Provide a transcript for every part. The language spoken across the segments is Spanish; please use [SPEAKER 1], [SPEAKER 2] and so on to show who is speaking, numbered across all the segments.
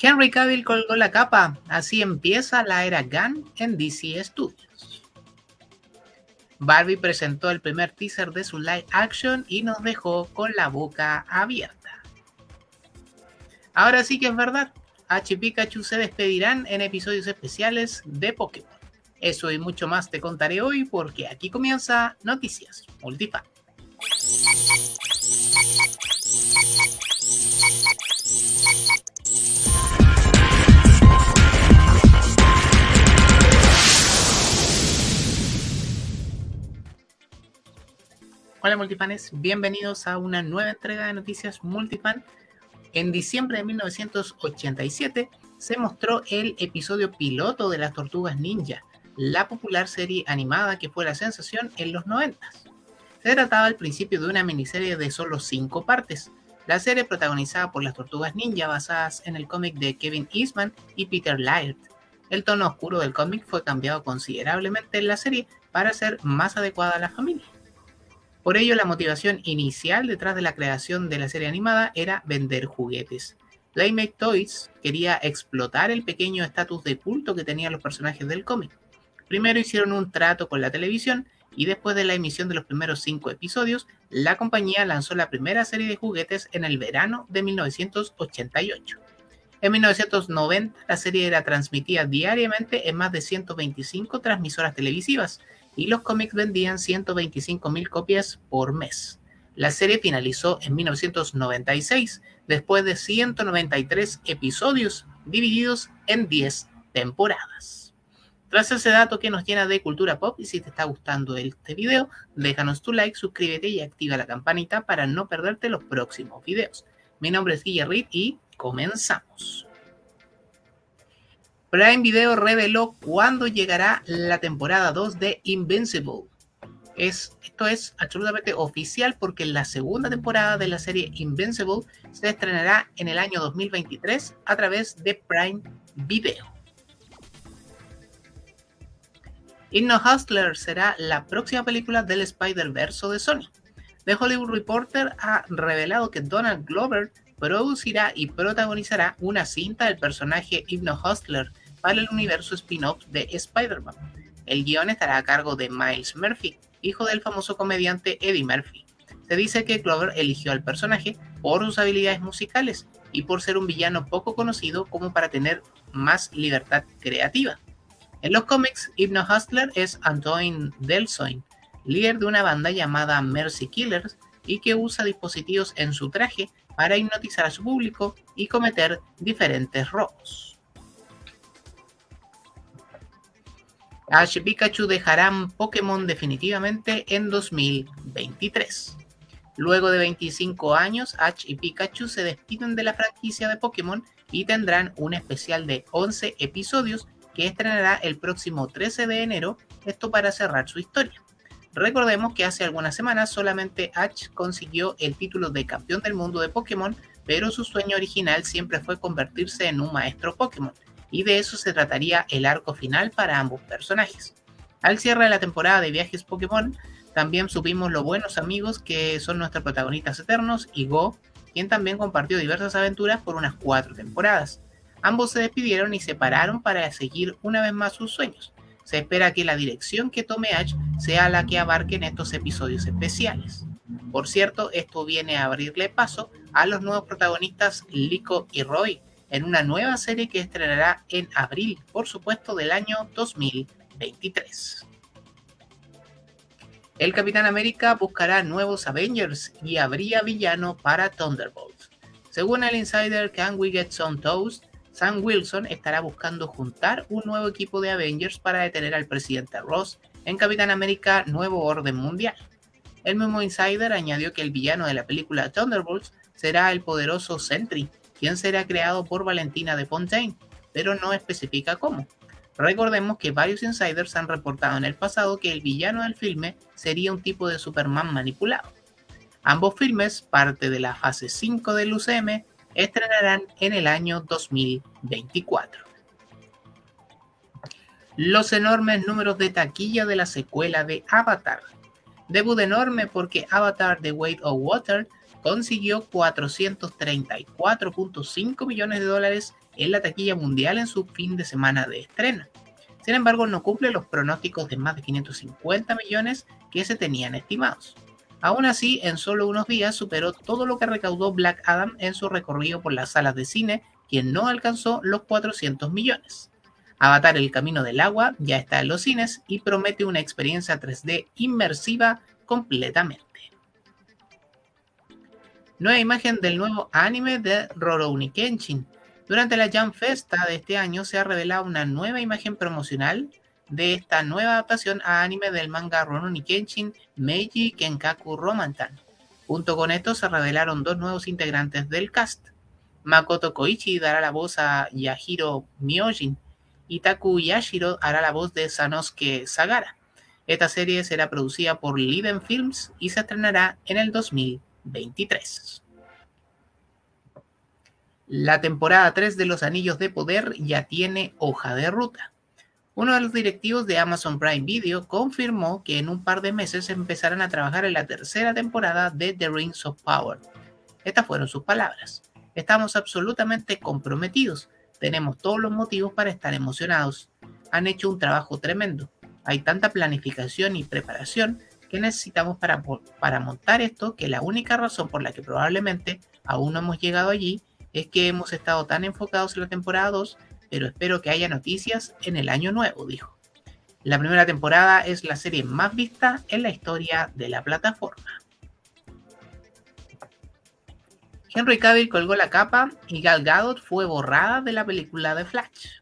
[SPEAKER 1] Henry Cavill colgó la capa, así empieza la era Gunn en DC Studios. Barbie presentó el primer teaser de su live action y nos dejó con la boca abierta. Ahora sí que es verdad, H y Pikachu se despedirán en episodios especiales de Pokémon. Eso y mucho más te contaré hoy porque aquí comienza Noticias Multifan. Hola multifanes, bienvenidos a una nueva entrega de Noticias Multifan. En diciembre de 1987 se mostró el episodio piloto de las Tortugas Ninja, la popular serie animada que fue la sensación en los 90. Se trataba al principio de una miniserie de solo cinco partes. La serie protagonizada por las Tortugas Ninja basadas en el cómic de Kevin Eastman y Peter Laird. El tono oscuro del cómic fue cambiado considerablemente en la serie para ser más adecuada a la familia. Por ello, la motivación inicial detrás de la creación de la serie animada era vender juguetes. Playmate Toys quería explotar el pequeño estatus de culto que tenían los personajes del cómic. Primero hicieron un trato con la televisión y después de la emisión de los primeros cinco episodios, la compañía lanzó la primera serie de juguetes en el verano de 1988. En 1990, la serie era transmitida diariamente en más de 125 transmisoras televisivas y los cómics vendían 125.000 copias por mes. La serie finalizó en 1996, después de 193 episodios divididos en 10 temporadas. Tras ese dato que nos llena de cultura pop, y si te está gustando este video, déjanos tu like, suscríbete y activa la campanita para no perderte los próximos videos. Mi nombre es Guillermo y comenzamos. Prime Video reveló cuándo llegará la temporada 2 de Invincible. Es, esto es absolutamente oficial porque la segunda temporada de la serie Invincible se estrenará en el año 2023 a través de Prime Video. Inno Hustler será la próxima película del Spider-Verse de Sony. The Hollywood Reporter ha revelado que Donald Glover producirá y protagonizará una cinta del personaje Hypno Hustler para el universo spin-off de Spider-Man. El guion estará a cargo de Miles Murphy, hijo del famoso comediante Eddie Murphy. Se dice que Clover eligió al personaje por sus habilidades musicales y por ser un villano poco conocido como para tener más libertad creativa. En los cómics, Hypno Hustler es Antoine Delsoin, líder de una banda llamada Mercy Killers y que usa dispositivos en su traje para hipnotizar a su público y cometer diferentes robos. Ash y Pikachu dejarán Pokémon definitivamente en 2023. Luego de 25 años, Ash y Pikachu se despiden de la franquicia de Pokémon y tendrán un especial de 11 episodios que estrenará el próximo 13 de enero, esto para cerrar su historia. Recordemos que hace algunas semanas solamente Ash consiguió el título de campeón del mundo de Pokémon, pero su sueño original siempre fue convertirse en un maestro Pokémon, y de eso se trataría el arco final para ambos personajes. Al cierre de la temporada de viajes Pokémon, también supimos los buenos amigos que son nuestros protagonistas eternos y Go, quien también compartió diversas aventuras por unas cuatro temporadas. Ambos se despidieron y se separaron para seguir una vez más sus sueños se espera que la dirección que tome Ash sea la que abarque en estos episodios especiales. Por cierto, esto viene a abrirle paso a los nuevos protagonistas Lico y Roy en una nueva serie que estrenará en abril, por supuesto, del año 2023. El Capitán América buscará nuevos Avengers y habría villano para Thunderbolt. Según el insider Can We Get Some Toast, Sam Wilson estará buscando juntar un nuevo equipo de Avengers para detener al presidente Ross en Capitán América Nuevo Orden Mundial. El mismo insider añadió que el villano de la película Thunderbolts será el poderoso Sentry, quien será creado por Valentina de Fontaine, pero no especifica cómo. Recordemos que varios insiders han reportado en el pasado que el villano del filme sería un tipo de Superman manipulado. Ambos filmes, parte de la fase 5 del UCM, estrenarán en el año 2024. Los enormes números de taquilla de la secuela de Avatar. Debut enorme porque Avatar The Weight of Water consiguió 434.5 millones de dólares en la taquilla mundial en su fin de semana de estreno. Sin embargo, no cumple los pronósticos de más de 550 millones que se tenían estimados. Aún así, en solo unos días superó todo lo que recaudó Black Adam en su recorrido por las salas de cine, quien no alcanzó los 400 millones. Avatar El Camino del Agua ya está en los cines y promete una experiencia 3D inmersiva completamente. Nueva imagen del nuevo anime de Rurouni Kenshin. Durante la Jam Festa de este año se ha revelado una nueva imagen promocional de esta nueva adaptación a anime del manga Rurouni Kenshin Meiji Kenkaku Romantan. Junto con esto se revelaron dos nuevos integrantes del cast. Makoto Koichi dará la voz a Yahiro Myojin y Taku Yashiro hará la voz de Sanosuke Sagara. Esta serie será producida por Liden Films y se estrenará en el 2023. La temporada 3 de Los Anillos de Poder ya tiene hoja de ruta. Uno de los directivos de Amazon Prime Video confirmó que en un par de meses empezarán a trabajar en la tercera temporada de The Rings of Power. Estas fueron sus palabras. Estamos absolutamente comprometidos. Tenemos todos los motivos para estar emocionados. Han hecho un trabajo tremendo. Hay tanta planificación y preparación que necesitamos para, para montar esto que la única razón por la que probablemente aún no hemos llegado allí es que hemos estado tan enfocados en la temporada 2, pero espero que haya noticias en el año nuevo, dijo. La primera temporada es la serie más vista en la historia de la plataforma. Henry Cavill colgó la capa y Gal Gadot fue borrada de la película de Flash.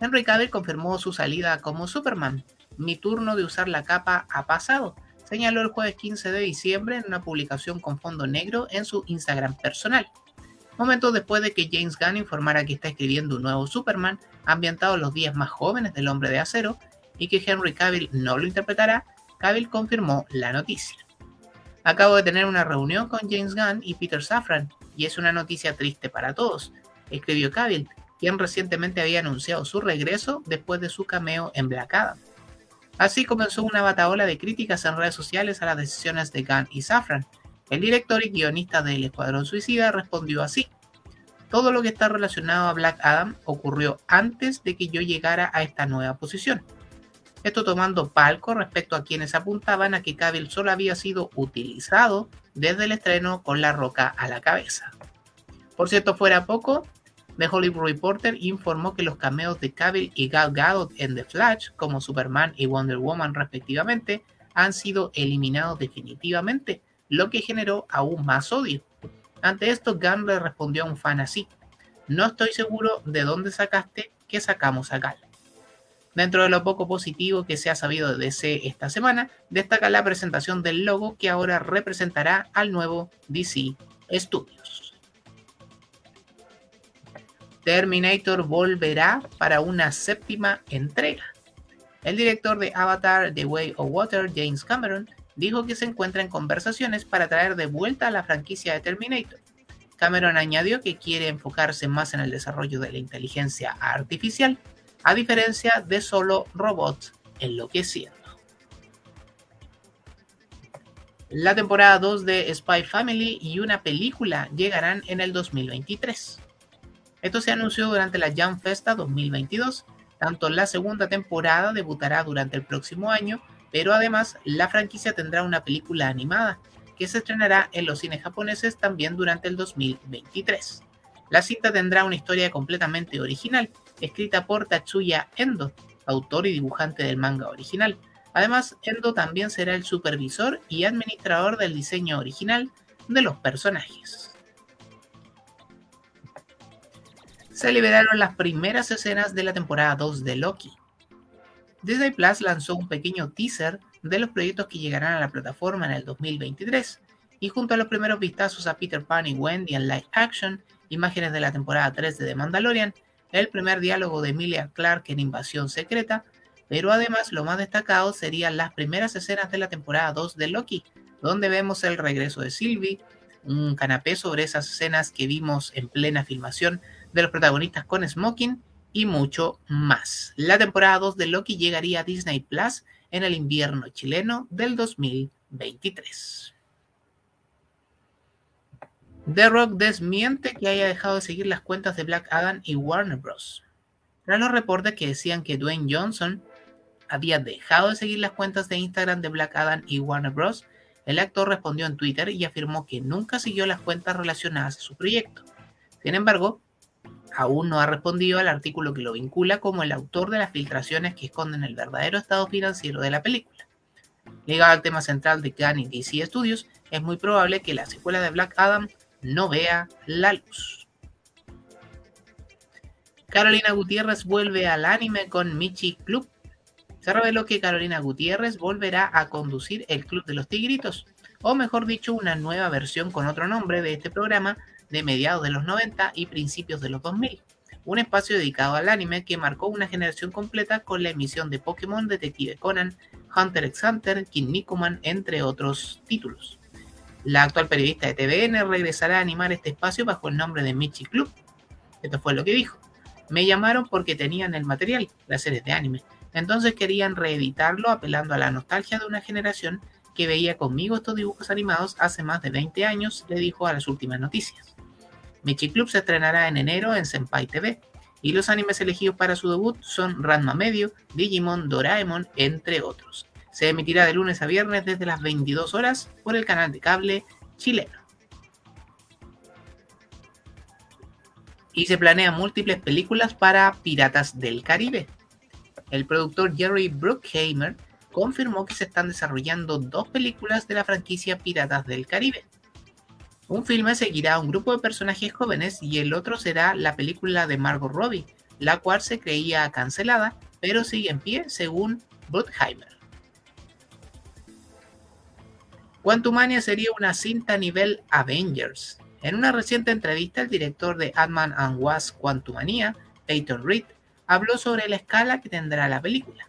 [SPEAKER 1] Henry Cavill confirmó su salida como Superman. Mi turno de usar la capa ha pasado, señaló el jueves 15 de diciembre en una publicación con fondo negro en su Instagram personal. Momentos después de que James Gunn informara que está escribiendo un nuevo Superman ambientado en los días más jóvenes del hombre de acero y que Henry Cavill no lo interpretará, Cavill confirmó la noticia. Acabo de tener una reunión con James Gunn y Peter Safran, y es una noticia triste para todos, escribió Cavill, quien recientemente había anunciado su regreso después de su cameo en Black Adam. Así comenzó una bataola de críticas en redes sociales a las decisiones de Gunn y Safran. El director y guionista del Escuadrón Suicida respondió así. Todo lo que está relacionado a Black Adam ocurrió antes de que yo llegara a esta nueva posición. Esto tomando palco respecto a quienes apuntaban a que Cavill solo había sido utilizado desde el estreno con la roca a la cabeza. Por cierto, fuera poco, The Hollywood Reporter informó que los cameos de Cavill y Gal Gadot en The Flash, como Superman y Wonder Woman respectivamente, han sido eliminados definitivamente, lo que generó aún más odio. Ante esto, Gunn le respondió a un fan así: No estoy seguro de dónde sacaste que sacamos a Gal. Dentro de lo poco positivo que se ha sabido de DC esta semana, destaca la presentación del logo que ahora representará al nuevo DC Studios. Terminator volverá para una séptima entrega. El director de Avatar The Way of Water, James Cameron, dijo que se encuentra en conversaciones para traer de vuelta a la franquicia de Terminator. Cameron añadió que quiere enfocarse más en el desarrollo de la inteligencia artificial a diferencia de solo robots enloqueciendo. La temporada 2 de Spy Family y una película llegarán en el 2023. Esto se anunció durante la Jam Festa 2022. Tanto la segunda temporada debutará durante el próximo año, pero además la franquicia tendrá una película animada que se estrenará en los cines japoneses también durante el 2023. La cinta tendrá una historia completamente original, escrita por Tatsuya Endo, autor y dibujante del manga original. Además, Endo también será el supervisor y administrador del diseño original de los personajes. Se liberaron las primeras escenas de la temporada 2 de Loki. Disney Plus lanzó un pequeño teaser de los proyectos que llegarán a la plataforma en el 2023, y junto a los primeros vistazos a Peter Pan y Wendy en live action, imágenes de la temporada 3 de The Mandalorian, el primer diálogo de Emilia Clarke en Invasión Secreta, pero además lo más destacado serían las primeras escenas de la temporada 2 de Loki, donde vemos el regreso de Sylvie, un canapé sobre esas escenas que vimos en plena filmación de los protagonistas con Smoking y mucho más. La temporada 2 de Loki llegaría a Disney Plus en el invierno chileno del 2023. The Rock desmiente que haya dejado de seguir las cuentas de Black Adam y Warner Bros. Tras los reportes que decían que Dwayne Johnson había dejado de seguir las cuentas de Instagram de Black Adam y Warner Bros., el actor respondió en Twitter y afirmó que nunca siguió las cuentas relacionadas a su proyecto. Sin embargo, aún no ha respondido al artículo que lo vincula como el autor de las filtraciones que esconden el verdadero estado financiero de la película. Ligado al tema central de Gunn y DC Studios, es muy probable que la secuela de Black Adam no vea la luz. Carolina Gutiérrez vuelve al anime con Michi Club. Se reveló que Carolina Gutiérrez volverá a conducir el Club de los Tigritos, o mejor dicho, una nueva versión con otro nombre de este programa de mediados de los 90 y principios de los 2000. Un espacio dedicado al anime que marcó una generación completa con la emisión de Pokémon, Detective Conan, Hunter x Hunter, Kinnikuman, entre otros títulos. La actual periodista de TVN regresará a animar este espacio bajo el nombre de Michi Club. Esto fue lo que dijo. Me llamaron porque tenían el material, las series de anime. Entonces querían reeditarlo apelando a la nostalgia de una generación que veía conmigo estos dibujos animados hace más de 20 años, le dijo a las últimas noticias. Michi Club se estrenará en enero en Senpai TV y los animes elegidos para su debut son Ranma Medio, Digimon, Doraemon, entre otros. Se emitirá de lunes a viernes desde las 22 horas por el canal de cable chileno. Y se planean múltiples películas para Piratas del Caribe. El productor Jerry Bruckheimer confirmó que se están desarrollando dos películas de la franquicia Piratas del Caribe. Un filme seguirá a un grupo de personajes jóvenes y el otro será la película de Margot Robbie, la cual se creía cancelada, pero sigue en pie según Bruckheimer. Quantumania sería una cinta a nivel Avengers. En una reciente entrevista, el director de Ant-Man and Wasp Quantumania, Peyton Reed, habló sobre la escala que tendrá la película.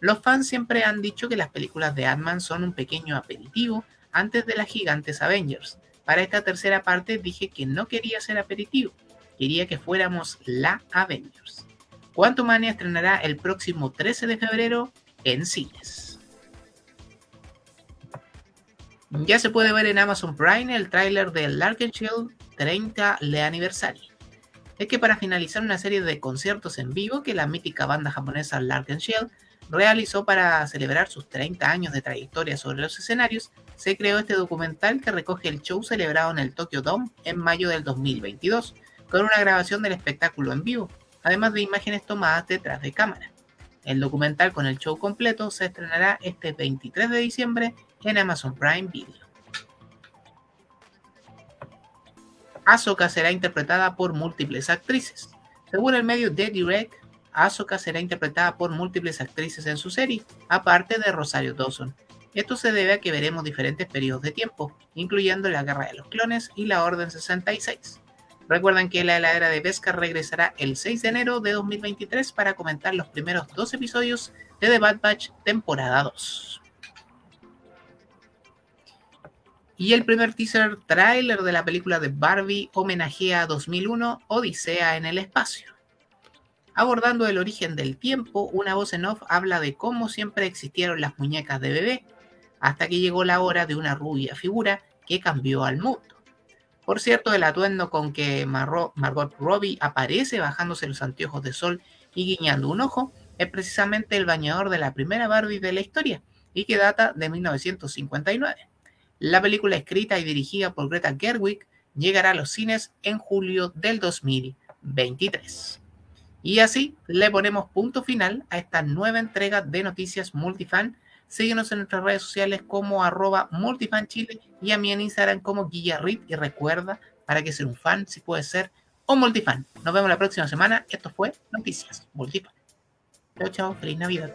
[SPEAKER 1] Los fans siempre han dicho que las películas de Ant-Man son un pequeño aperitivo antes de las gigantes Avengers. Para esta tercera parte dije que no quería ser aperitivo, quería que fuéramos la Avengers. Quantumania estrenará el próximo 13 de febrero en cines. Ya se puede ver en Amazon Prime el tráiler de Larkenchild 30 le aniversario. Es que para finalizar una serie de conciertos en vivo que la mítica banda japonesa Larkenchild realizó para celebrar sus 30 años de trayectoria sobre los escenarios, se creó este documental que recoge el show celebrado en el Tokyo Dome en mayo del 2022, con una grabación del espectáculo en vivo, además de imágenes tomadas detrás de cámara. El documental con el show completo se estrenará este 23 de diciembre en Amazon Prime Video. Ahsoka será interpretada por múltiples actrices. Según el medio The Direct, Ahsoka será interpretada por múltiples actrices en su serie, aparte de Rosario Dawson. Esto se debe a que veremos diferentes periodos de tiempo, incluyendo la Guerra de los Clones y la Orden 66. Recuerden que la heladera de pesca regresará el 6 de enero de 2023 para comentar los primeros dos episodios de The Bad Batch temporada 2. Y el primer teaser trailer de la película de Barbie homenajea a 2001 Odisea en el espacio. Abordando el origen del tiempo, una voz en off habla de cómo siempre existieron las muñecas de bebé, hasta que llegó la hora de una rubia figura que cambió al mundo. Por cierto, el atuendo con que Margot Robbie aparece bajándose los anteojos de sol y guiñando un ojo es precisamente el bañador de la primera Barbie de la historia y que data de 1959. La película escrita y dirigida por Greta Gerwig llegará a los cines en julio del 2023. Y así le ponemos punto final a esta nueva entrega de Noticias Multifan Síguenos en nuestras redes sociales como arroba multifanchile y a mí en Instagram como Guillarrit. Y recuerda, para que ser un fan, si puede ser un multifan. Nos vemos la próxima semana. Esto fue Noticias Multifan. Chao, chao. Feliz Navidad.